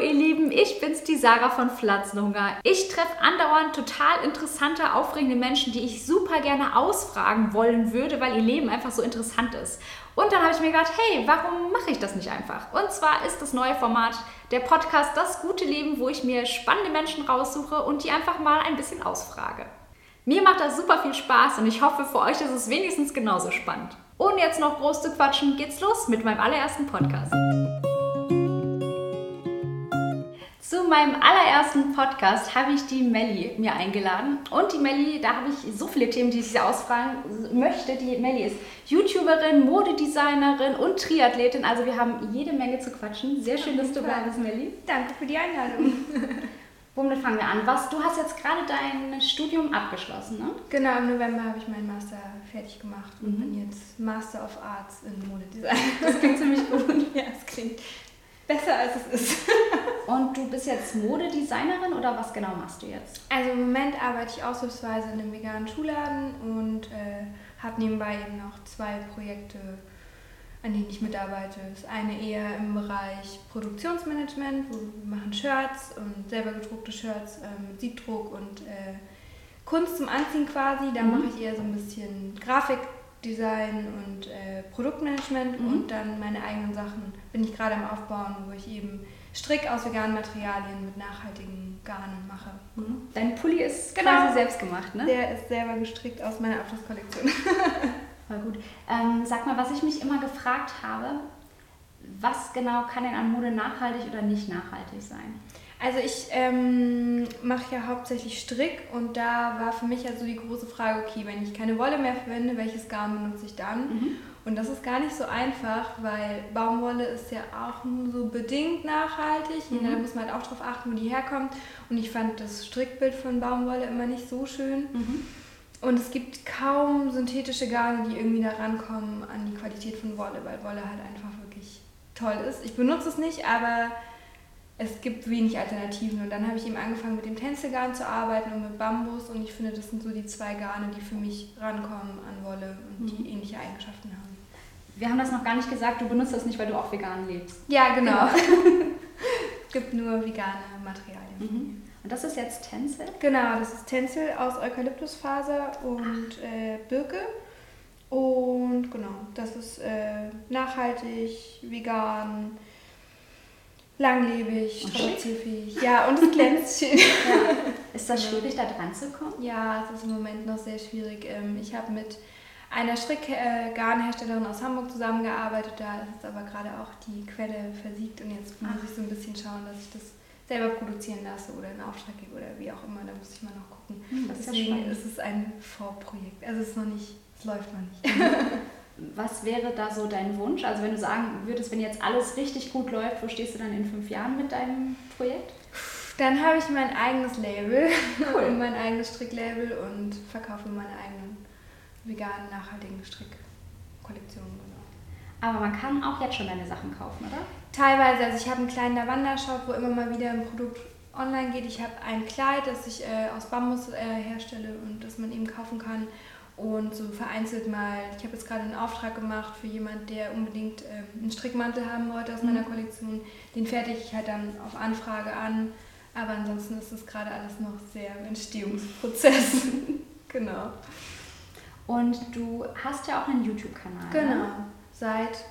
ihr Lieben, ich bin's, die Sarah von Pflanzenhunger. Ich treffe andauernd total interessante, aufregende Menschen, die ich super gerne ausfragen wollen würde, weil ihr Leben einfach so interessant ist. Und dann habe ich mir gedacht, hey, warum mache ich das nicht einfach? Und zwar ist das neue Format der Podcast Das gute Leben, wo ich mir spannende Menschen raussuche und die einfach mal ein bisschen ausfrage. Mir macht das super viel Spaß und ich hoffe, für euch ist es wenigstens genauso spannend. Ohne jetzt noch groß zu quatschen, geht's los mit meinem allerersten Podcast. Meinem allerersten Podcast habe ich die Melli mir eingeladen. Und die Melli, da habe ich so viele Themen, die ich sie ausfragen möchte. Die Melli ist YouTuberin, Modedesignerin und Triathletin. Also wir haben jede Menge zu quatschen. Sehr schön, dass du da bist, Melli. Danke für die Einladung. Womit fangen wir an? Was, du hast jetzt gerade dein Studium abgeschlossen, ne? Genau, im November habe ich meinen Master fertig gemacht und mhm. bin jetzt Master of Arts in Modedesign. Das klingt ziemlich gut. ja, es klingt besser als es ist. Und du bist jetzt Modedesignerin oder was genau machst du jetzt? Also im Moment arbeite ich aushilfsweise in einem veganen Schuhladen und äh, habe nebenbei eben noch zwei Projekte, an denen ich mitarbeite. Das eine eher im Bereich Produktionsmanagement, wo wir machen Shirts und selber gedruckte Shirts äh, mit Siebdruck und äh, Kunst zum Anziehen quasi. Da mhm. mache ich eher so ein bisschen Grafik Design und äh, Produktmanagement mhm. und dann meine eigenen Sachen bin ich gerade am Aufbauen, wo ich eben Strick aus veganen Materialien mit nachhaltigen Garnen mache. Mhm. Dein Pulli ist genau. quasi selbst gemacht, ne? Der ist selber gestrickt aus meiner Abschlusskollektion. Voll gut. Ähm, sag mal, was ich mich immer gefragt habe, was genau kann denn an Mode nachhaltig oder nicht nachhaltig sein? Also ich ähm, mache ja hauptsächlich Strick und da war für mich also die große Frage, okay, wenn ich keine Wolle mehr verwende, welches Garn benutze ich dann? Mhm. Und das ist gar nicht so einfach, weil Baumwolle ist ja auch nur so bedingt nachhaltig. Mhm. Da muss man halt auch drauf achten, wo die herkommt. Und ich fand das Strickbild von Baumwolle immer nicht so schön. Mhm. Und es gibt kaum synthetische Garne, die irgendwie da rankommen an die Qualität von Wolle, weil Wolle halt einfach wirklich toll ist. Ich benutze es nicht, aber es gibt wenig Alternativen. Und dann habe ich eben angefangen mit dem Tänzelgarn zu arbeiten und mit Bambus. Und ich finde, das sind so die zwei Garne, die für mich rankommen an Wolle und die mhm. ähnliche Eigenschaften haben. Wir haben das noch gar nicht gesagt, du benutzt das nicht, weil du auch vegan lebst. Ja, genau. es gibt nur vegane Materialien. Mhm. Und das ist jetzt Tänzel? Genau, das ist Tänzel aus Eukalyptusfaser und äh, Birke. Und genau, das ist äh, nachhaltig, vegan, langlebig, strapazierfähig. Ja, und es glänzt schön. Ja. Ist das schwierig, da dran zu kommen? Ja, es ist im Moment noch sehr schwierig. Ähm, ich habe mit einer Strickgarnherstellerin aus Hamburg zusammengearbeitet. Da ist aber gerade auch die Quelle versiegt und jetzt muss ich so ein bisschen schauen, dass ich das selber produzieren lasse oder einen Auftrag gebe oder wie auch immer. Da muss ich mal noch gucken. Hm, das Deswegen ist, ist es ein Vorprojekt. Also es ist noch nicht, es läuft noch nicht. Was wäre da so dein Wunsch? Also wenn du sagen würdest, wenn jetzt alles richtig gut läuft, wo stehst du dann in fünf Jahren mit deinem Projekt? Dann habe ich mein eigenes Label cool. und mein eigenes Stricklabel und verkaufe meine eigenen veganen, nachhaltigen Strickkollektionen. Genau. Aber man kann auch jetzt schon deine Sachen kaufen, oder? Teilweise. Also ich habe einen kleinen Lavanda-Shop, wo immer mal wieder ein Produkt online geht. Ich habe ein Kleid, das ich äh, aus Bambus äh, herstelle und das man eben kaufen kann und so vereinzelt mal, ich habe jetzt gerade einen Auftrag gemacht für jemanden, der unbedingt ähm, einen Strickmantel haben wollte aus mhm. meiner Kollektion. Den fertige ich halt dann auf Anfrage an. Aber ansonsten ist es gerade alles noch sehr im Entstehungsprozess. genau. Und du hast ja auch einen YouTube-Kanal. Ne? Genau. Ne? Seit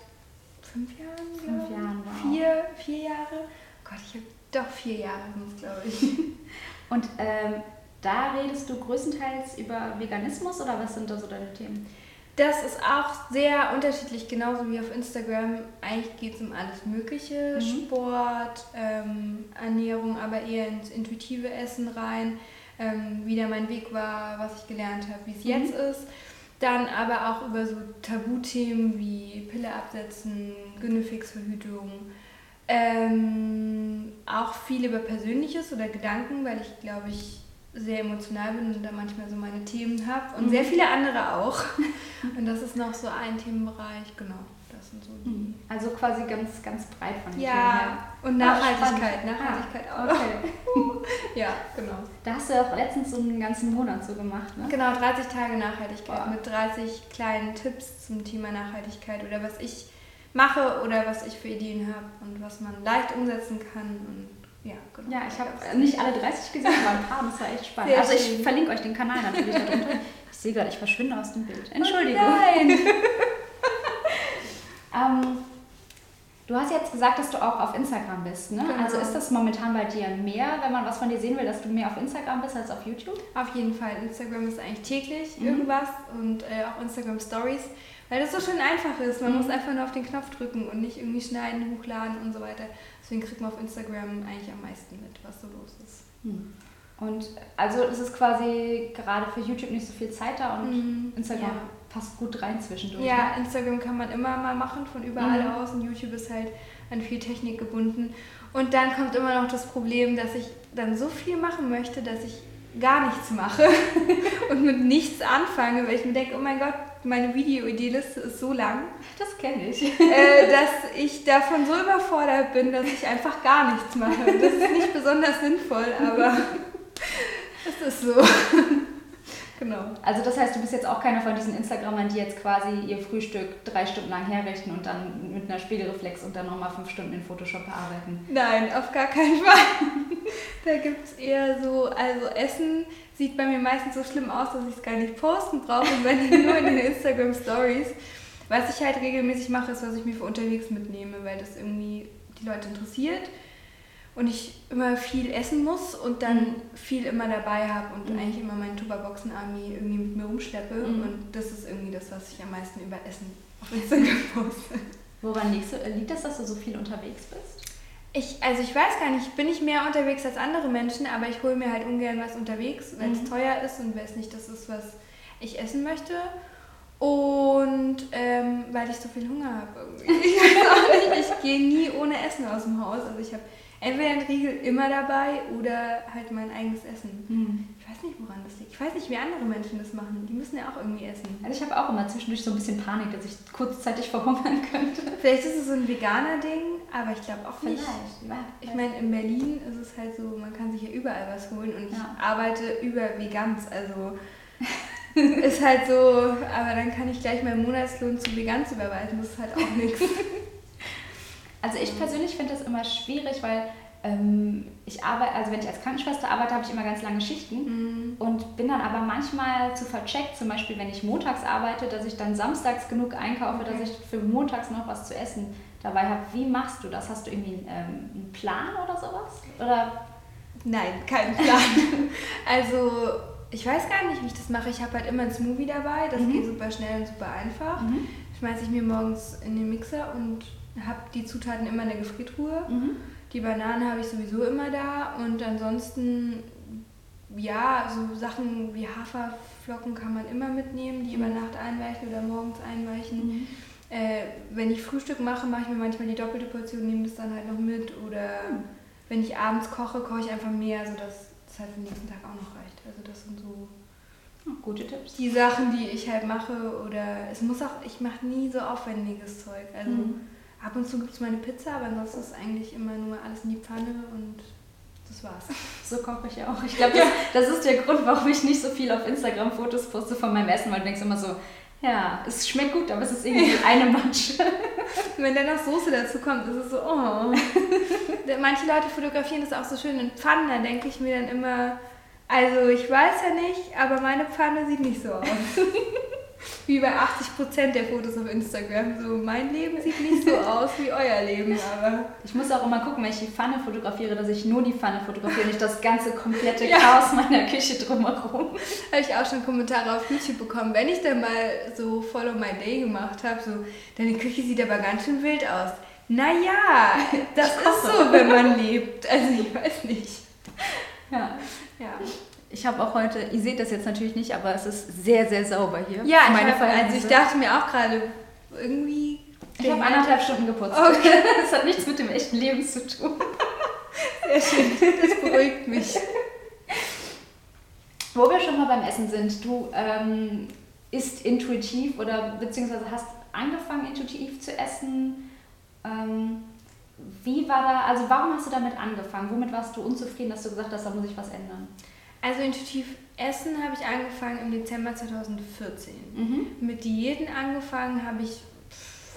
fünf Jahren? Fünf Jahren, wow. Vier, vier Jahre. Gott, ich habe doch vier Jahre, glaube ich. Und ähm, da redest du größtenteils über Veganismus oder was sind da so deine Themen? Das ist auch sehr unterschiedlich, genauso wie auf Instagram. Eigentlich geht es um alles Mögliche, mhm. Sport, ähm, Ernährung, aber eher ins intuitive Essen rein, ähm, wie da mein Weg war, was ich gelernt habe, wie es mhm. jetzt ist. Dann aber auch über so Tabuthemen wie Pille absetzen, Günnefixverhütung. Ähm, auch viel über Persönliches oder Gedanken, weil ich glaube ich sehr emotional bin und da manchmal so meine Themen habe und mhm. sehr viele andere auch. Und das ist noch so ein Themenbereich, genau. Das sind so die. Mhm. Also quasi ganz, ganz breit von den ja, Themen her. Und Nachhaltigkeit, ah, Nachhaltigkeit ah, auch. Okay. ja, genau. Da hast du auch letztens so einen ganzen Monat so gemacht, ne? Genau, 30 Tage Nachhaltigkeit Boah. mit 30 kleinen Tipps zum Thema Nachhaltigkeit oder was ich mache oder was ich für Ideen habe und was man leicht umsetzen kann und Ja, genau. Ja, ich habe nicht alle 30 gesehen, aber ein paar, das war echt spannend. Sehr also ich schön. verlinke euch den Kanal natürlich darunter. Ich sehe gerade, ich verschwinde aus dem Bild. Entschuldigung. Oh nein! ähm, du hast jetzt gesagt, dass du auch auf Instagram bist, ne? Genau. Also ist das momentan bei dir mehr, wenn man was von dir sehen will, dass du mehr auf Instagram bist als auf YouTube? Auf jeden Fall. Instagram ist eigentlich täglich mhm. irgendwas und äh, auch Instagram Stories. Weil das so schön einfach ist. Man mhm. muss einfach nur auf den Knopf drücken und nicht irgendwie schneiden, hochladen und so weiter. Deswegen kriegt man auf Instagram eigentlich am meisten mit, was so los ist. Mhm. Und also ist es quasi gerade für YouTube nicht so viel Zeit da und mhm. Instagram ja. passt gut rein zwischendurch. Ja, ne? Instagram kann man immer mal machen, von überall mhm. aus und YouTube ist halt an viel Technik gebunden. Und dann kommt immer noch das Problem, dass ich dann so viel machen möchte, dass ich gar nichts mache und mit nichts anfange, weil ich mir denke, oh mein Gott, meine Video-Ideeliste ist so lang. Das kenne ich. Äh, dass ich davon so überfordert bin, dass ich einfach gar nichts mache. Das ist nicht besonders sinnvoll, aber es ist so. Genau. Also das heißt, du bist jetzt auch keiner von diesen Instagrammern, die jetzt quasi ihr Frühstück drei Stunden lang herrichten und dann mit einer Spiegelreflex und dann nochmal fünf Stunden in Photoshop bearbeiten. Nein, auf gar keinen Fall. da gibt es eher so, also Essen sieht bei mir meistens so schlimm aus, dass ich es gar nicht posten brauche und wenn nur in den Instagram Stories. Was ich halt regelmäßig mache, ist, was ich mir für unterwegs mitnehme, weil das irgendwie die Leute interessiert und ich immer viel essen muss und dann mhm. viel immer dabei habe und mhm. eigentlich immer meine Tupperboxen-Army irgendwie mit mir rumschleppe. Mhm. Und das ist irgendwie das, was ich am meisten über Essen auf Instagram poste. Woran liegt, liegt das, dass du so viel unterwegs bist? Ich, also ich weiß gar nicht, bin ich mehr unterwegs als andere Menschen, aber ich hole mir halt ungern was unterwegs, weil es mhm. teuer ist und weil es nicht das ist, was ich essen möchte. Und ähm, weil ich so viel Hunger habe. Ich, ich gehe nie ohne Essen aus dem Haus. Also ich habe entweder ein Riegel immer dabei oder halt mein eigenes Essen. Hm. Ich weiß nicht, woran das liegt. Ich weiß nicht, wie andere Menschen das machen. Die müssen ja auch irgendwie essen. Also ich habe auch immer zwischendurch so ein bisschen Panik, dass ich kurzzeitig verhungern könnte. Vielleicht ist es so ein veganer Ding, aber ich glaube auch nicht. Vielleicht. Ich meine, in Berlin ist es halt so, man kann sich ja überall was holen und ja. ich arbeite über Vegans, also ist halt so, aber dann kann ich gleich meinen Monatslohn zu Vegans überweisen, das ist halt auch nichts. Also ich persönlich finde das immer schwierig, weil ähm, ich arbeite, also wenn ich als Krankenschwester arbeite, habe ich immer ganz lange Schichten mhm. und bin dann aber manchmal zu vercheckt, zum Beispiel wenn ich montags arbeite, dass ich dann samstags genug einkaufe, okay. dass ich für montags noch was zu essen dabei habe. Wie machst du das? Hast du irgendwie einen, ähm, einen Plan oder sowas? Oder? Nein, keinen Plan. also ich weiß gar nicht, wie ich das mache. Ich habe halt immer ein Smoothie dabei, das mhm. geht super schnell und super einfach. Mhm. Schmeiße ich mir morgens in den Mixer und habe die Zutaten immer in der Gefriertruhe. Mhm. Die Bananen habe ich sowieso immer da und ansonsten, ja, so Sachen wie Haferflocken kann man immer mitnehmen, die mhm. über Nacht einweichen oder morgens einweichen. Mhm. Äh, wenn ich Frühstück mache, mache ich mir manchmal die doppelte Portion, nehme das dann halt noch mit. Oder mhm. wenn ich abends koche, koche ich einfach mehr, sodass es halt für den nächsten Tag auch noch reicht. Also das sind so gute Tipps. Die Sachen, die ich halt mache. Oder es muss auch, ich mache nie so aufwendiges Zeug. Also mhm. Ab und zu gibt es mal eine Pizza, aber ansonsten ist eigentlich immer nur alles in die Pfanne und das war's. So koche ich auch. Ich glaube, das, das, ist der Grund, warum ich nicht so viel auf Instagram Fotos poste von meinem Essen, weil du denkst immer so, ja, es schmeckt gut, aber es ist irgendwie eine Matsche. Wenn dann noch Soße dazu kommt, ist es so, oh. Manche Leute fotografieren das auch so schön in Pfannen, da denke ich mir dann immer, also ich weiß ja nicht, aber meine Pfanne sieht nicht so aus. Wie bei 80% der Fotos auf Instagram. So, mein Leben sieht nicht so aus wie euer Leben, aber. Ich muss auch immer gucken, wenn ich die Pfanne fotografiere, dass ich nur die Pfanne fotografiere, nicht das ganze komplette ja. Chaos meiner Küche drumherum. Habe ich auch schon Kommentare auf YouTube bekommen. Wenn ich dann mal so Follow My Day gemacht habe, so, deine Küche sieht aber ganz schön wild aus. Naja, das ist so, wenn man lebt. Also ich weiß nicht. Ja. Ja. Ich habe auch heute, ihr seht das jetzt natürlich nicht, aber es ist sehr, sehr sauber hier. Ja, ich hab, also ich dachte mir auch gerade, irgendwie. Ich habe anderthalb Stunden geputzt. Okay. Das hat nichts mit dem echten Leben zu tun. Sehr schön, das beruhigt mich. Wo wir schon mal beim Essen sind, du ähm, isst intuitiv oder beziehungsweise hast angefangen intuitiv zu essen. Ähm, wie war da, also warum hast du damit angefangen? Womit warst du unzufrieden, dass du gesagt hast, da muss ich was ändern? Also intuitiv essen habe ich angefangen im Dezember 2014. Mhm. Mit Diäten angefangen habe ich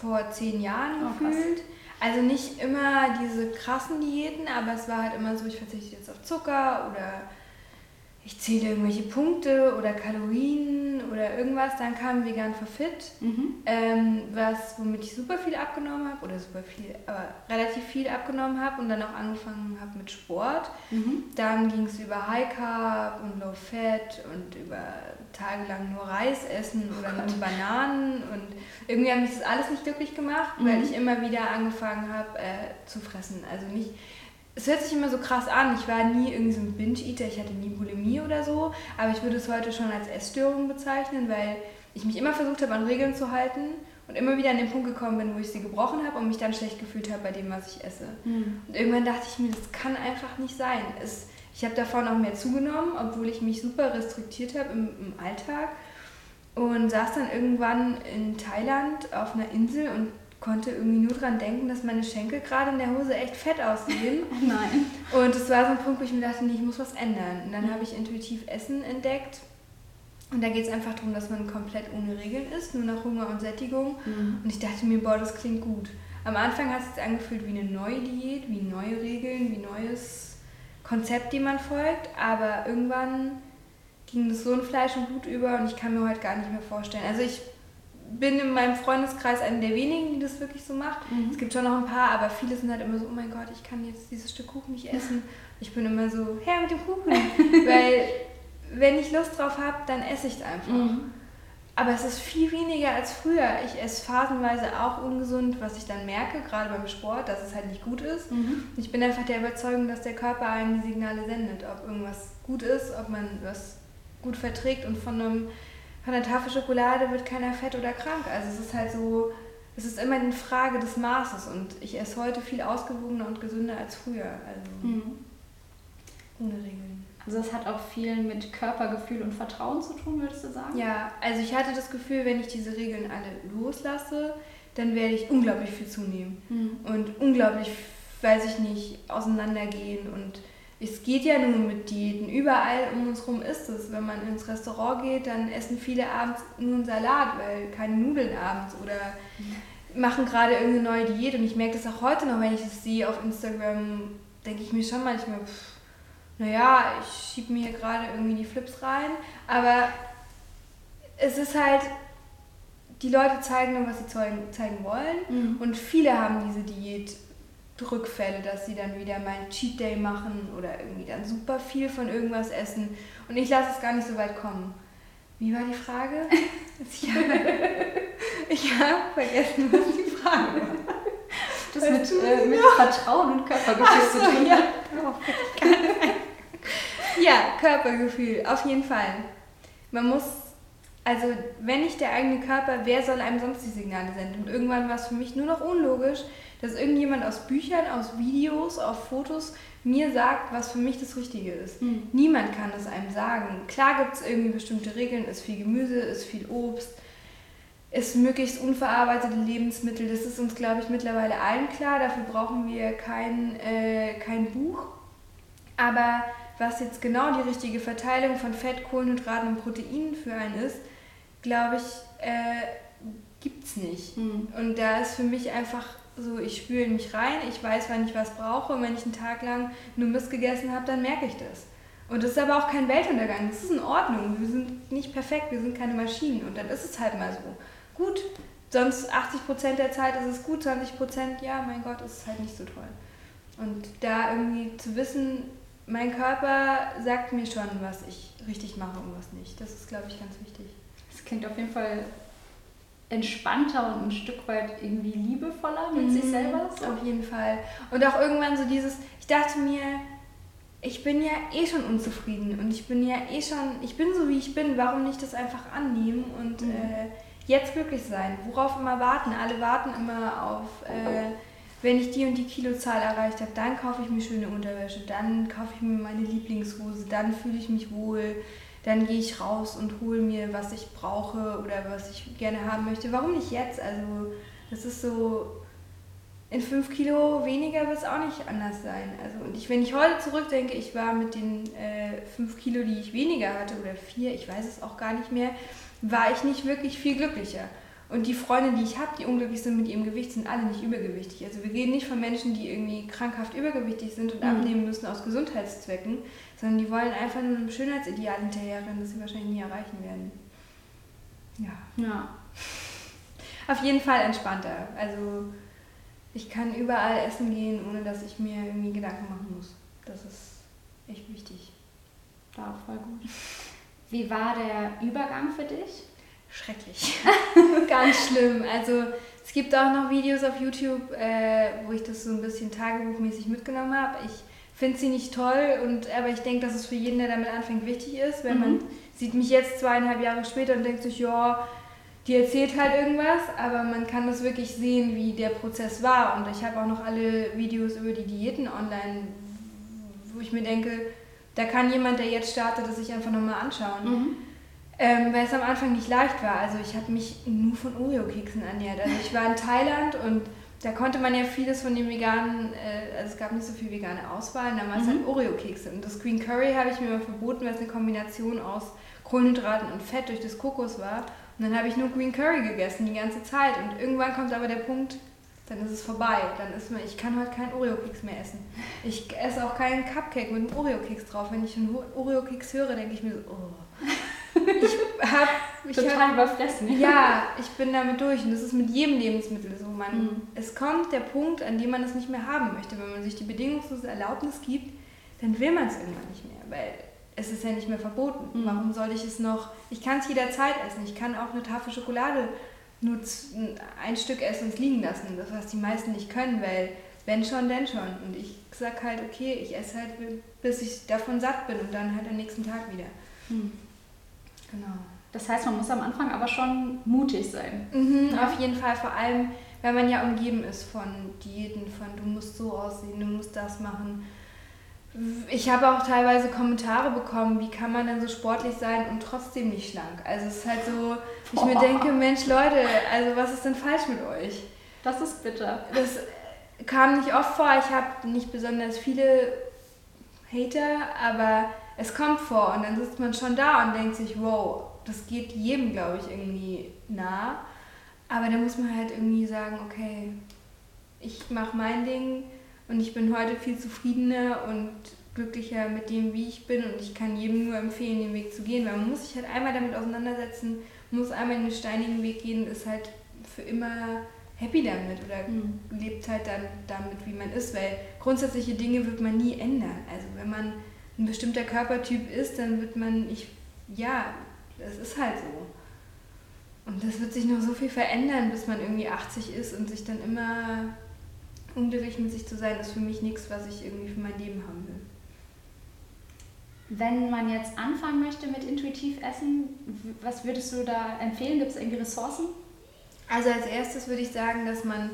vor zehn Jahren oh, gefühlt. Also nicht immer diese krassen Diäten, aber es war halt immer so, ich verzichte jetzt auf Zucker oder ich zähle irgendwelche Punkte oder Kalorien oder irgendwas. Dann kam Vegan for Fit, mhm. ähm, was, womit ich super viel abgenommen habe oder super viel, aber relativ viel abgenommen habe und dann auch angefangen habe mit Sport. Mhm. Dann ging es über High Carb und Low Fat und über tagelang nur Reis essen oder oh nur Bananen und irgendwie hat mich das alles nicht glücklich gemacht, mhm. weil ich immer wieder angefangen habe äh, zu fressen. Also nicht es hört sich immer so krass an. Ich war nie irgendwie so ein Binge-Eater, ich hatte nie Bulimie oder so, aber ich würde es heute schon als Essstörung bezeichnen, weil ich mich immer versucht habe, an Regeln zu halten und immer wieder an den Punkt gekommen bin, wo ich sie gebrochen habe und mich dann schlecht gefühlt habe bei dem, was ich esse. Mhm. Und irgendwann dachte ich mir, das kann einfach nicht sein. Es, ich habe davon auch mehr zugenommen, obwohl ich mich super restriktiert habe im, im Alltag und saß dann irgendwann in Thailand auf einer Insel und konnte irgendwie nur daran denken, dass meine Schenkel gerade in der Hose echt fett aussehen. Oh nein. Und es war so ein Punkt, wo ich mir dachte, nee, ich muss was ändern. Und dann habe ich intuitiv Essen entdeckt. Und da geht es einfach darum, dass man komplett ohne Regeln ist, nur nach Hunger und Sättigung. Mhm. Und ich dachte mir, boah, das klingt gut. Am Anfang hat es sich angefühlt wie eine neue Diät, wie neue Regeln, wie neues Konzept, dem man folgt. Aber irgendwann ging das so in Fleisch und Blut über und ich kann mir heute gar nicht mehr vorstellen. Also ich bin in meinem Freundeskreis eine der wenigen, die das wirklich so macht. Mhm. Es gibt schon noch ein paar, aber viele sind halt immer so, oh mein Gott, ich kann jetzt dieses Stück Kuchen nicht essen. Ich bin immer so, her mit dem Kuchen. Weil wenn ich Lust drauf habe, dann esse ich es einfach. Mhm. Aber es ist viel weniger als früher. Ich esse phasenweise auch ungesund, was ich dann merke, gerade beim Sport, dass es halt nicht gut ist. Mhm. Ich bin einfach der Überzeugung, dass der Körper einem die Signale sendet, ob irgendwas gut ist, ob man was gut verträgt und von einem von der Tafel Schokolade wird keiner fett oder krank. Also es ist halt so, es ist immer eine Frage des Maßes und ich esse heute viel ausgewogener und gesünder als früher. Also mhm. ohne Regeln. Also das hat auch viel mit Körpergefühl und Vertrauen zu tun, würdest du sagen? Ja, also ich hatte das Gefühl, wenn ich diese Regeln alle loslasse, dann werde ich unglaublich viel zunehmen mhm. und unglaublich, weiß ich nicht, auseinandergehen und es geht ja nun mit Diäten. Überall um uns herum ist es. Wenn man ins Restaurant geht, dann essen viele abends nur einen Salat, weil keine Nudeln abends oder machen gerade irgendeine neue Diät. Und ich merke das auch heute noch, wenn ich das sehe auf Instagram, denke ich mir schon manchmal, pff, naja, ich schiebe mir hier gerade irgendwie die Flips rein. Aber es ist halt, die Leute zeigen nur, was sie zeigen wollen. Mhm. Und viele haben diese Diät Rückfälle, dass sie dann wieder mal einen Cheat Day machen oder irgendwie dann super viel von irgendwas essen. Und ich lasse es gar nicht so weit kommen. Wie war die Frage? ich habe hab vergessen, was die Frage war. Das mit, äh, mit Vertrauen und Körpergefühl so, zu tun. Ja. ja, Körpergefühl, auf jeden Fall. Man muss, also wenn nicht der eigene Körper, wer soll einem sonst die Signale senden? Und irgendwann war es für mich nur noch unlogisch, dass irgendjemand aus Büchern, aus Videos, auf Fotos mir sagt, was für mich das Richtige ist. Mhm. Niemand kann es einem sagen. Klar gibt es irgendwie bestimmte Regeln, ist viel Gemüse, ist viel Obst, ist möglichst unverarbeitete Lebensmittel. Das ist uns, glaube ich, mittlerweile allen klar. Dafür brauchen wir kein, äh, kein Buch. Aber was jetzt genau die richtige Verteilung von Fett, Kohlenhydraten und Proteinen für einen ist, glaube ich, äh, gibt es nicht. Mhm. Und da ist für mich einfach so, ich spüre in mich rein, ich weiß, wann ich was brauche und wenn ich einen Tag lang nur Mist gegessen habe, dann merke ich das. Und das ist aber auch kein Weltuntergang, das ist in Ordnung. Wir sind nicht perfekt, wir sind keine Maschinen und dann ist es halt mal so. Gut, sonst 80% der Zeit ist es gut, 20% ja, mein Gott, ist es halt nicht so toll. Und da irgendwie zu wissen, mein Körper sagt mir schon, was ich richtig mache und was nicht. Das ist, glaube ich, ganz wichtig. Das klingt auf jeden Fall entspannter und ein Stück weit irgendwie liebevoller mit mhm, sich selber. So. Auf jeden Fall. Und auch irgendwann so dieses, ich dachte mir, ich bin ja eh schon unzufrieden und ich bin ja eh schon, ich bin so wie ich bin, warum nicht das einfach annehmen und mhm. äh, jetzt glücklich sein? Worauf immer warten? Alle warten immer auf, äh, wenn ich die und die Kilozahl erreicht habe, dann kaufe ich mir schöne Unterwäsche, dann kaufe ich mir meine Lieblingshose, dann fühle ich mich wohl dann gehe ich raus und hole mir, was ich brauche oder was ich gerne haben möchte. Warum nicht jetzt? Also das ist so, in fünf Kilo weniger wird es auch nicht anders sein. Also und ich, wenn ich heute zurückdenke, ich war mit den äh, fünf Kilo, die ich weniger hatte oder vier, ich weiß es auch gar nicht mehr, war ich nicht wirklich viel glücklicher. Und die Freunde, die ich habe, die unglücklich sind mit ihrem Gewicht, sind alle nicht übergewichtig. Also wir reden nicht von Menschen, die irgendwie krankhaft übergewichtig sind und mhm. abnehmen müssen aus Gesundheitszwecken, sondern die wollen einfach nur einem Schönheitsideal hinterherrennen, das sie wahrscheinlich nie erreichen werden. Ja. Ja. Auf jeden Fall entspannter. Also ich kann überall essen gehen, ohne dass ich mir irgendwie Gedanken machen muss. Das ist echt wichtig. War auch voll gut. Wie war der Übergang für dich? schrecklich. Ganz schlimm. Also es gibt auch noch Videos auf YouTube, äh, wo ich das so ein bisschen tagebuchmäßig mitgenommen habe. Ich finde sie nicht toll, und, aber ich denke, dass es für jeden, der damit anfängt, wichtig ist. Wenn mhm. man sieht mich jetzt zweieinhalb Jahre später und denkt sich, ja, die erzählt halt irgendwas, aber man kann das wirklich sehen, wie der Prozess war. Und ich habe auch noch alle Videos über die Diäten online, wo ich mir denke, da kann jemand, der jetzt startet, das sich einfach nochmal anschauen. Mhm. Ähm, weil es am Anfang nicht leicht war. Also ich habe mich nur von Oreo-Keksen ernährt. Also ich war in Thailand und da konnte man ja vieles von den veganen, äh, also es gab nicht so viel vegane Auswahl, da war es mhm. halt Oreo-Kekse. Und das Green Curry habe ich mir mal verboten, weil es eine Kombination aus Kohlenhydraten und Fett durch das Kokos war. Und dann habe ich nur Green Curry gegessen die ganze Zeit. Und irgendwann kommt aber der Punkt, dann ist es vorbei. Dann ist man, ich kann heute keinen Oreo-Keks mehr essen. Ich esse auch keinen Cupcake mit einem Oreo-Keks drauf. Wenn ich einen Oreo-Keks höre, denke ich mir so, oh. Ich habe total hab, überfressen. Ja, ich bin damit durch und das ist mit jedem Lebensmittel so. Man, mhm. Es kommt der Punkt, an dem man es nicht mehr haben möchte. Wenn man sich die bedingungslose Erlaubnis gibt, dann will man es irgendwann nicht mehr, weil es ist ja nicht mehr verboten. Mhm. Warum soll ich es noch? Ich kann es jederzeit essen. Ich kann auch eine Tafel Schokolade nur ein Stück essen und es liegen lassen. Das was die meisten nicht können, weil wenn schon, denn schon. Und ich sag halt, okay, ich esse halt, bis ich davon satt bin und dann halt am nächsten Tag wieder. Mhm. Genau. Das heißt, man muss am Anfang aber schon mutig sein. Mhm, ja? Auf jeden Fall, vor allem, wenn man ja umgeben ist von Diäten, von du musst so aussehen, du musst das machen. Ich habe auch teilweise Kommentare bekommen, wie kann man denn so sportlich sein und trotzdem nicht schlank? Also es ist halt so, ich oh. mir denke, Mensch Leute, also was ist denn falsch mit euch? Das ist bitter. Das kam nicht oft vor, ich habe nicht besonders viele Hater, aber es kommt vor und dann sitzt man schon da und denkt sich, wow, das geht jedem, glaube ich, irgendwie nah. Aber dann muss man halt irgendwie sagen, okay, ich mache mein Ding und ich bin heute viel zufriedener und glücklicher mit dem, wie ich bin und ich kann jedem nur empfehlen, den Weg zu gehen, weil man muss sich halt einmal damit auseinandersetzen, muss einmal in den steinigen Weg gehen, ist halt für immer happy damit oder mhm. lebt halt dann damit, wie man ist, weil grundsätzliche Dinge wird man nie ändern. Also wenn man ein bestimmter Körpertyp ist, dann wird man, ich, ja, das ist halt so. Und das wird sich noch so viel verändern, bis man irgendwie 80 ist und sich dann immer unglücklich mit sich zu sein, ist für mich nichts, was ich irgendwie für mein Leben haben will. Wenn man jetzt anfangen möchte mit intuitiv Essen, was würdest du da empfehlen? Gibt es irgendwie Ressourcen? Also als erstes würde ich sagen, dass man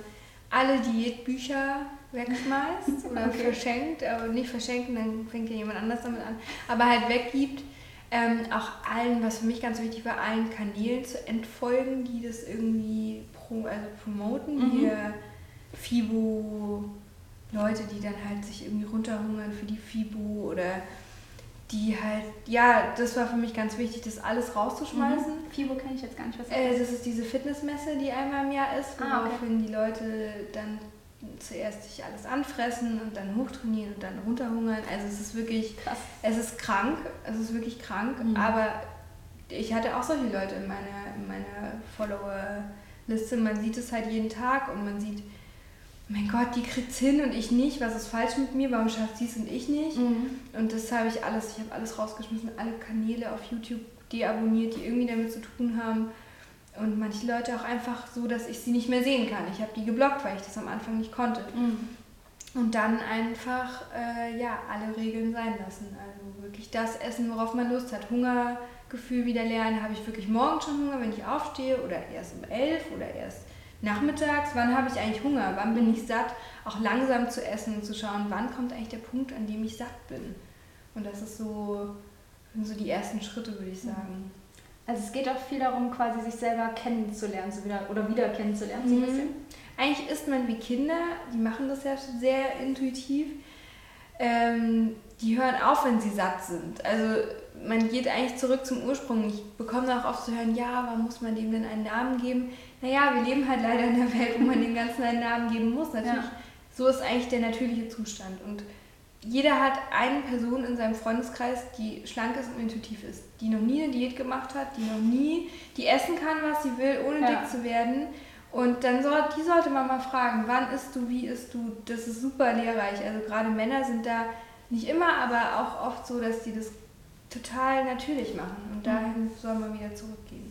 alle Diätbücher wegschmeißt oder okay. verschenkt, aber nicht verschenken, dann fängt ja jemand anders damit an, aber halt weggibt. Ähm, auch allen, was für mich ganz wichtig war, allen Kanälen zu entfolgen, die das irgendwie pro, also promoten, mhm. hier FIBO, Leute, die dann halt sich irgendwie runterhungern für die FIBO oder die halt, ja, das war für mich ganz wichtig, das alles rauszuschmeißen. Mhm. FIBO kenne ich jetzt gar nicht, was das äh, ist. Das ist diese Fitnessmesse, die einmal im Jahr ist, woraufhin ah, okay. die Leute dann zuerst sich alles anfressen und dann hochtrainieren und dann runterhungern. Also es ist wirklich, Krass. es ist krank, es ist wirklich krank, mhm. aber ich hatte auch solche Leute in meiner, in meiner Follower-Liste. Man sieht es halt jeden Tag und man sieht, mein Gott, die kriegt's hin und ich nicht, was ist falsch mit mir, warum schafft sie es und ich nicht? Mhm. Und das habe ich alles, ich habe alles rausgeschmissen, alle Kanäle auf YouTube deabonniert, die irgendwie damit zu tun haben. Und manche Leute auch einfach so, dass ich sie nicht mehr sehen kann. Ich habe die geblockt, weil ich das am Anfang nicht konnte. Mhm. Und dann einfach, äh, ja, alle Regeln sein lassen. Also wirklich das essen, worauf man Lust hat. Hungergefühl wieder lernen. Habe ich wirklich morgen schon Hunger, wenn ich aufstehe? Oder erst um elf oder erst nachmittags? Wann habe ich eigentlich Hunger? Wann bin ich satt? Auch langsam zu essen und zu schauen, wann kommt eigentlich der Punkt, an dem ich satt bin. Und das ist so, so die ersten Schritte, würde ich sagen. Also es geht auch viel darum, quasi sich selber kennenzulernen, so wieder, oder wieder kennenzulernen, so ein mhm. bisschen. Eigentlich ist man wie Kinder, die machen das ja sehr intuitiv. Ähm, die hören auf, wenn sie satt sind. Also man geht eigentlich zurück zum Ursprung. Ich bekomme auch oft zu hören, ja, warum muss man dem denn einen Namen geben? Naja, wir leben halt leider in einer Welt, wo man dem Ganzen einen Namen geben muss. Natürlich, ja. so ist eigentlich der natürliche Zustand. Und jeder hat eine Person in seinem Freundeskreis, die schlank ist und intuitiv ist, die noch nie eine Diät gemacht hat, die noch nie, die essen kann, was sie will, ohne ja. dick zu werden. Und dann soll, die sollte man mal fragen, wann isst du, wie isst du? Das ist super lehrreich. Also gerade Männer sind da nicht immer, aber auch oft so, dass die das total natürlich machen. Und dahin soll man wieder zurückgehen.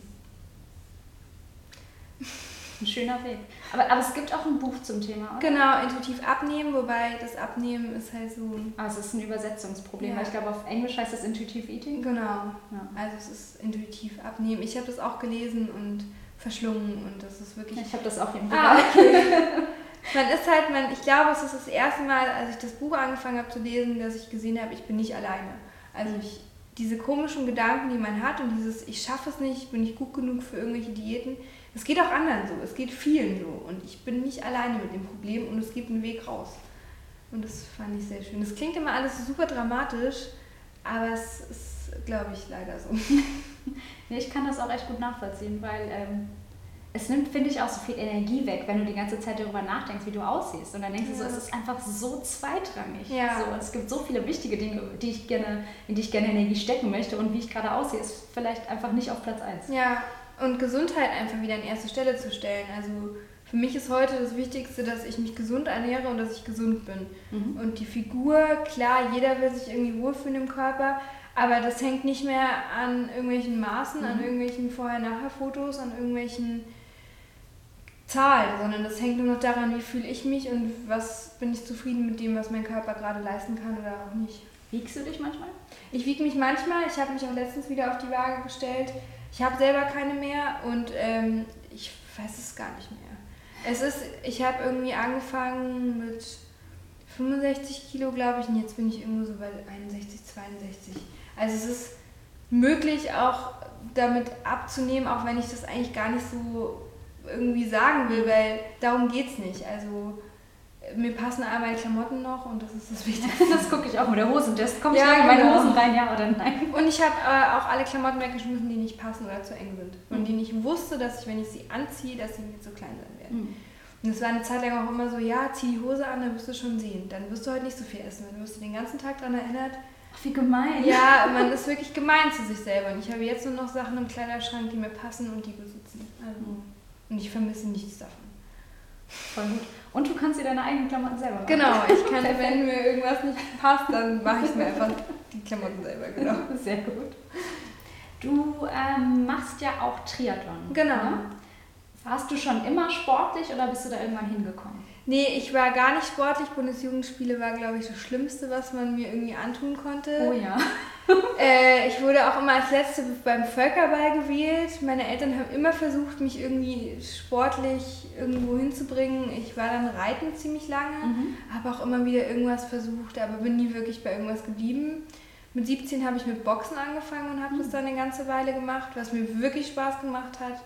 Ein schöner Weg. Aber, aber es gibt auch ein Buch zum Thema, oder? Genau, intuitiv abnehmen, wobei das Abnehmen ist halt so. Ah, es ist ein Übersetzungsproblem, ja. weil ich glaube, auf Englisch heißt das Intuitive Eating. Genau. Ja. Also es ist intuitiv abnehmen. Ich habe das auch gelesen und verschlungen und das ist wirklich. Ich habe das auch im ah, okay. Man ist halt, man, ich glaube, es ist das erste Mal, als ich das Buch angefangen habe zu lesen, dass ich gesehen habe, ich bin nicht alleine. Also ich, diese komischen Gedanken, die man hat und dieses, ich schaffe es nicht, ich bin nicht gut genug für irgendwelche Diäten, es geht auch anderen so, es geht vielen so und ich bin nicht alleine mit dem Problem und es gibt einen Weg raus. Und das fand ich sehr schön. Das klingt immer alles super dramatisch, aber es ist, glaube ich, leider so. nee, ich kann das auch echt gut nachvollziehen, weil ähm, es nimmt, finde ich, auch so viel Energie weg, wenn du die ganze Zeit darüber nachdenkst, wie du aussiehst. Und dann denkst ja. du so, es ist einfach so zweitrangig. Ja. So, es gibt so viele wichtige Dinge, die ich gerne, in die ich gerne Energie stecken möchte. Und wie ich gerade aussehe, ist vielleicht einfach nicht auf Platz 1. Ja, und Gesundheit einfach wieder an erste Stelle zu stellen. Also für mich ist heute das Wichtigste, dass ich mich gesund ernähre und dass ich gesund bin. Mhm. Und die Figur, klar, jeder will sich irgendwie wohlfühlen im Körper, aber das hängt nicht mehr an irgendwelchen Maßen, mhm. an irgendwelchen Vorher-Nachher-Fotos, an irgendwelchen Zahlen, sondern das hängt nur noch daran, wie fühle ich mich und was bin ich zufrieden mit dem, was mein Körper gerade leisten kann oder auch nicht. Wiegst du dich manchmal? Ich wiege mich manchmal. Ich habe mich auch letztens wieder auf die Waage gestellt. Ich habe selber keine mehr und ähm, ich weiß es gar nicht mehr. Es ist, ich habe irgendwie angefangen mit 65 Kilo, glaube ich, und jetzt bin ich irgendwo so bei 61, 62. Also es ist möglich auch damit abzunehmen, auch wenn ich das eigentlich gar nicht so irgendwie sagen will, weil darum geht es nicht. Also mir passen all meine Klamotten noch und das ist das Wichtigste. das gucke ich auch mit der Hosentest. Kommt ja, in meine genau. Hosen rein, ja oder nein? Und ich habe äh, auch alle Klamotten weggeschmissen, die nicht passen oder zu eng sind. Und die ich wusste, dass ich, wenn ich sie anziehe, dass sie mir zu klein sein werden. Mhm. Und es war eine Zeit lang auch immer so, ja, zieh die Hose an, dann wirst du schon sehen. Dann wirst du heute nicht so viel essen. Dann wirst du den ganzen Tag daran erinnert. Ach, wie gemein. Ja, man ist wirklich gemein zu sich selber. Und ich habe jetzt nur noch Sachen im Kleiderschrank, die mir passen und die besitzen. Also, mhm. Und ich vermisse nichts davon. Voll gut. Und du kannst dir deine eigenen Klamotten selber machen. Genau, ich kann, wenn mir irgendwas nicht passt, dann mache ich mir einfach die Klamotten selber, genau. Sehr gut. Du ähm, machst ja auch Triathlon. Genau. Ne? Warst du schon immer sportlich oder bist du da irgendwann hingekommen? Nee, ich war gar nicht sportlich. Bundesjugendspiele war, glaube ich, das Schlimmste, was man mir irgendwie antun konnte. Oh ja. äh, ich wurde auch immer als Letzte beim Völkerball gewählt. Meine Eltern haben immer versucht, mich irgendwie sportlich irgendwo hinzubringen. Ich war dann reiten ziemlich lange, mhm. habe auch immer wieder irgendwas versucht, aber bin nie wirklich bei irgendwas geblieben. Mit 17 habe ich mit Boxen angefangen und habe mhm. das dann eine ganze Weile gemacht, was mir wirklich Spaß gemacht hat.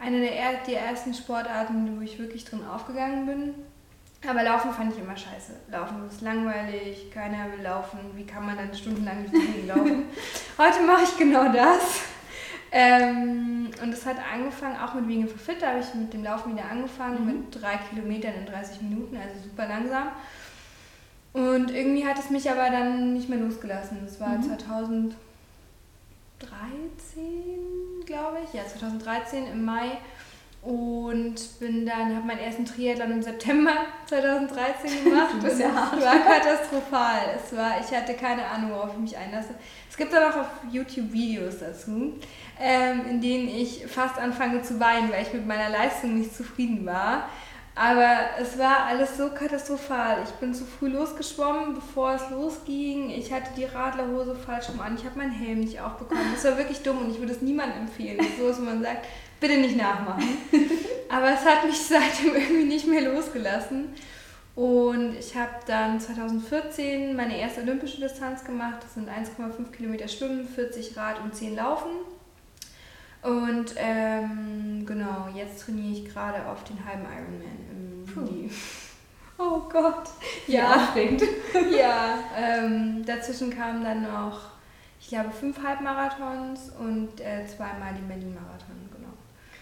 Eine der, der ersten Sportarten, wo ich wirklich drin aufgegangen bin. Aber Laufen fand ich immer scheiße. Laufen ist langweilig, keiner will laufen. Wie kann man dann stundenlang durch die Gegend laufen? Heute mache ich genau das. Ähm, und es hat angefangen, auch mit Wegen für Fit, da habe ich mit dem Laufen wieder angefangen, mhm. mit drei Kilometern in 30 Minuten, also super langsam. Und irgendwie hat es mich aber dann nicht mehr losgelassen. Das war mhm. 2013, glaube ich. Ja, 2013 im Mai und bin dann, habe meinen ersten Triathlon im September 2013 gemacht. Bist ja hart. War katastrophal. Es war, ich hatte keine Ahnung, worauf ich mich einlasse. Es gibt dann auch auf YouTube Videos dazu, ähm, in denen ich fast anfange zu weinen, weil ich mit meiner Leistung nicht zufrieden war. Aber es war alles so katastrophal. Ich bin zu früh losgeschwommen, bevor es losging. Ich hatte die Radlerhose falsch rum an. Ich habe meinen Helm nicht aufbekommen. Das war wirklich dumm und ich würde es niemandem empfehlen. So, dass man sagt, bitte nicht nachmachen. Aber es hat mich seitdem irgendwie nicht mehr losgelassen. Und ich habe dann 2014 meine erste olympische Distanz gemacht. Das sind 1,5 Kilometer Schwimmen, 40 Rad und 10 Laufen. Und ähm, genau, jetzt trainiere ich gerade auf den halben Ironman im Juli. Oh Gott. Ja, aufregend. ja, ähm, dazwischen kam dann noch, ich glaube, fünf Halbmarathons und äh, zweimal den Berlin-Marathon, genau.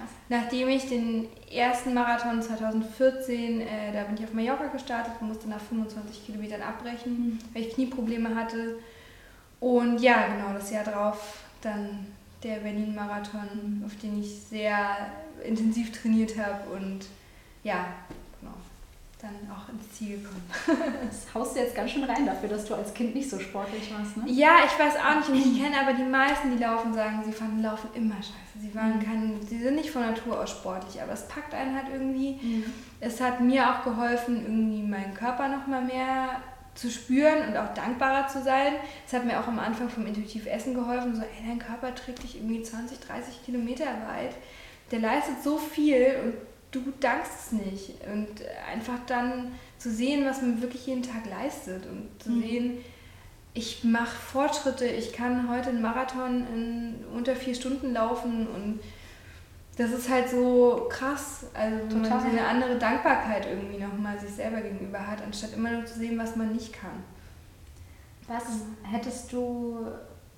Krass. Nachdem ich den ersten Marathon 2014, äh, da bin ich auf Mallorca gestartet und musste nach 25 Kilometern abbrechen, mhm. weil ich Knieprobleme hatte. Und ja, genau, das Jahr drauf dann der Berlin-Marathon, auf den ich sehr intensiv trainiert habe und ja, dann auch ins Ziel kommen. das haust du jetzt ganz schön rein dafür, dass du als Kind nicht so sportlich warst, ne? Ja, ich weiß auch nicht. Und ich kenne aber die meisten, die laufen, sagen, sie fanden Laufen immer scheiße. Sie waren mhm. kein, sie sind nicht von Natur aus sportlich, aber es packt einen halt irgendwie. Mhm. Es hat mir auch geholfen, irgendwie meinen Körper noch mal mehr zu spüren und auch dankbarer zu sein. Es hat mir auch am Anfang vom Intuitiv Essen geholfen, so, ey, dein Körper trägt dich irgendwie 20, 30 Kilometer weit. Der leistet so viel und du dankst es nicht. Und einfach dann zu sehen, was man wirklich jeden Tag leistet und zu mhm. sehen, ich mache Fortschritte, ich kann heute einen Marathon in unter vier Stunden laufen und das ist halt so krass, also wenn man eine andere Dankbarkeit irgendwie nochmal sich selber gegenüber hat, anstatt immer nur zu sehen, was man nicht kann. Was hättest du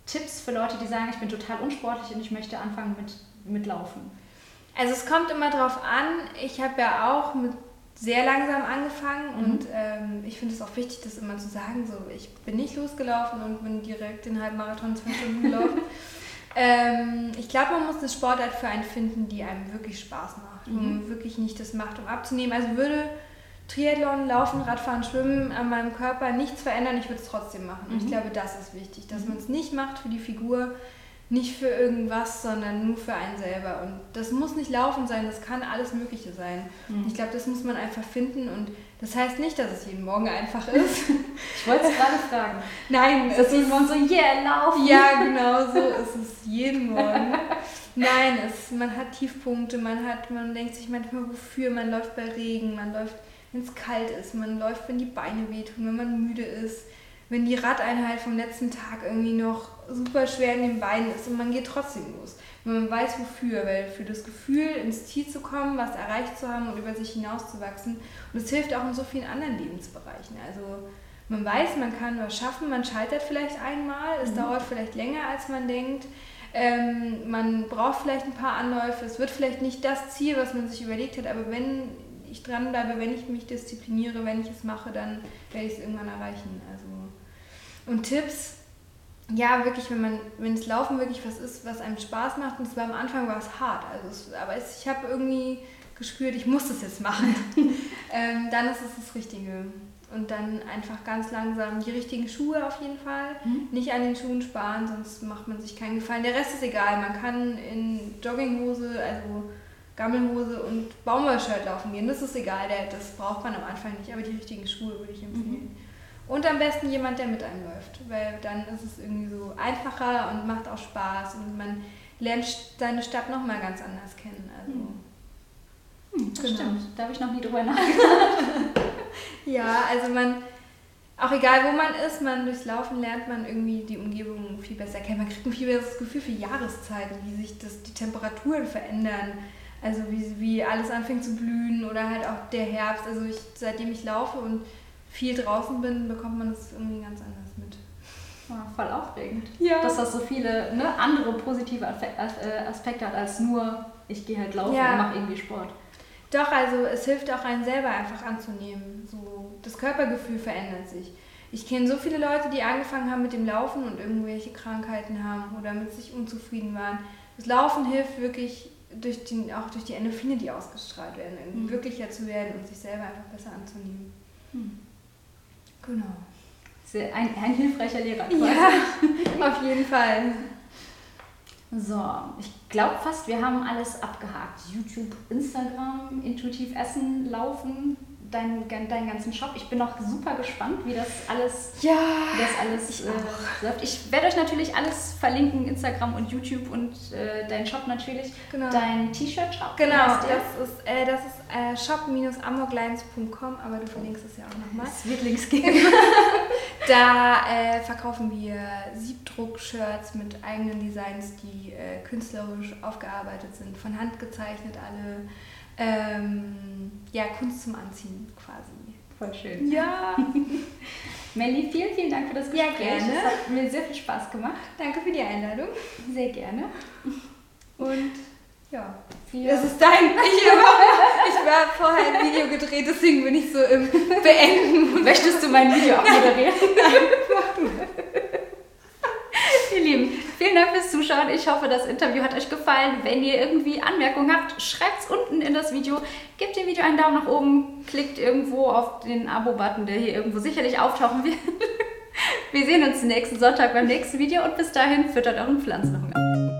Tipps für Leute, die sagen, ich bin total unsportlich und ich möchte anfangen mit, mit Laufen? Also es kommt immer drauf an. Ich habe ja auch mit sehr langsam angefangen mhm. und ähm, ich finde es auch wichtig, das immer zu sagen. So, ich bin nicht losgelaufen und bin direkt den Halbmarathon zwei Stunden gelaufen. ähm, ich glaube, man muss eine Sportart für einen finden, die einem wirklich Spaß macht, mhm. um wirklich nicht das macht, um abzunehmen. Also würde Triathlon, Laufen, Radfahren, Schwimmen an meinem Körper nichts verändern, ich würde es trotzdem machen. Und ich mhm. glaube, das ist wichtig, dass mhm. man es nicht macht für die Figur, nicht für irgendwas, sondern nur für einen selber. Und das muss nicht laufen sein, das kann alles Mögliche sein. Mhm. Ich glaube, das muss man einfach finden und das heißt nicht, dass es jeden Morgen einfach ist. ich wollte es gerade fragen. Nein, es ist jeden Morgen so, yeah, laufen. Ja, genau so ist es jeden Morgen. Nein, es, man hat Tiefpunkte, man hat, man denkt sich manchmal wofür, man läuft bei Regen, man läuft, wenn es kalt ist, man läuft, wenn die Beine wehtun, wenn man müde ist wenn die Radeinheit vom letzten Tag irgendwie noch super schwer in den Beinen ist und man geht trotzdem los. Wenn man weiß wofür, weil für das Gefühl, ins Ziel zu kommen, was erreicht zu haben und über sich hinauszuwachsen. Und es hilft auch in so vielen anderen Lebensbereichen. Also man weiß, man kann was schaffen, man scheitert vielleicht einmal, es mhm. dauert vielleicht länger, als man denkt. Ähm, man braucht vielleicht ein paar Anläufe, es wird vielleicht nicht das Ziel, was man sich überlegt hat, aber wenn ich dranbleibe, wenn ich mich diszipliniere, wenn ich es mache, dann werde ich es irgendwann erreichen. Also und Tipps, ja, wirklich, wenn man, wenn das Laufen wirklich was ist, was einem Spaß macht, und zwar am Anfang war es hart, also es, aber es, ich habe irgendwie gespürt, ich muss das jetzt machen, ähm, dann ist es das Richtige. Und dann einfach ganz langsam die richtigen Schuhe auf jeden Fall. Mhm. Nicht an den Schuhen sparen, sonst macht man sich keinen Gefallen. Der Rest ist egal. Man kann in Jogginghose, also Gammelhose und Baumwollshirt laufen gehen. Das ist egal, das braucht man am Anfang nicht. Aber die richtigen Schuhe würde ich empfehlen. Mhm. Und am besten jemand, der mit einem läuft, weil dann ist es irgendwie so einfacher und macht auch Spaß und man lernt seine Stadt nochmal ganz anders kennen. Also, hm, das genau. stimmt, da habe ich noch nie drüber nachgedacht. ja, also man, auch egal wo man ist, man durchs Laufen lernt man irgendwie die Umgebung viel besser kennen. Man kriegt ein viel besseres Gefühl für Jahreszeiten, wie sich das, die Temperaturen verändern. Also wie, wie alles anfängt zu blühen oder halt auch der Herbst. Also ich, seitdem ich laufe und viel draußen bin, bekommt man das irgendwie ganz anders mit. Ja, voll aufregend. Ja. Dass das so viele ne, andere positive äh, Aspekte hat als nur, ich gehe halt laufen ja. und mache irgendwie Sport. Doch, also es hilft auch einen selber einfach anzunehmen. So, das Körpergefühl verändert sich. Ich kenne so viele Leute, die angefangen haben mit dem Laufen und irgendwelche Krankheiten haben oder mit sich unzufrieden waren. Das Laufen hilft wirklich durch die, auch durch die Endorphine, die ausgestrahlt werden, mhm. glücklicher zu werden und sich selber einfach besser anzunehmen. Mhm. Genau. Ein, ein hilfreicher Lehrer quasi. Ja, auf jeden Fall. So, ich glaube fast, wir haben alles abgehakt. YouTube, Instagram, intuitiv Essen, Laufen, deinen, deinen ganzen Shop. Ich bin noch super gespannt, wie das alles, ja, wie das alles äh, läuft. Ich werde euch natürlich alles verlinken, Instagram und YouTube und äh, deinen Shop natürlich. Genau. Dein T-Shirt-Shop. Genau, das ist, äh, das ist äh, shop-amoglines.com, aber du verlinkst es ja auch nochmal. Es wird Links geben. da äh, verkaufen wir Siebdruck-Shirts mit eigenen Designs, die äh, künstlerisch aufgearbeitet sind, von Hand gezeichnet alle ähm, ja, Kunst zum Anziehen quasi. Voll schön. Ja. Melli, vielen, vielen Dank für das Gespräch. Ja, gerne. Es hat mir sehr viel Spaß gemacht. Danke für die Einladung. Sehr gerne. Und Ja, das ist dein. Ich, war- ich war vorher ein Video gedreht, deswegen bin ich so im Beenden. Möchtest du mein Video auch moderieren? Ihr Lieben, vielen Dank fürs Zuschauen. Ich hoffe, das Interview hat euch gefallen. Wenn ihr irgendwie Anmerkungen habt, schreibt es unten in das Video. Gebt dem Video einen Daumen nach oben, klickt irgendwo auf den Abo-Button, der hier irgendwo sicherlich auftauchen wird. Wir sehen uns nächsten Sonntag beim nächsten Video und bis dahin füttert euren Pflanzenhunger.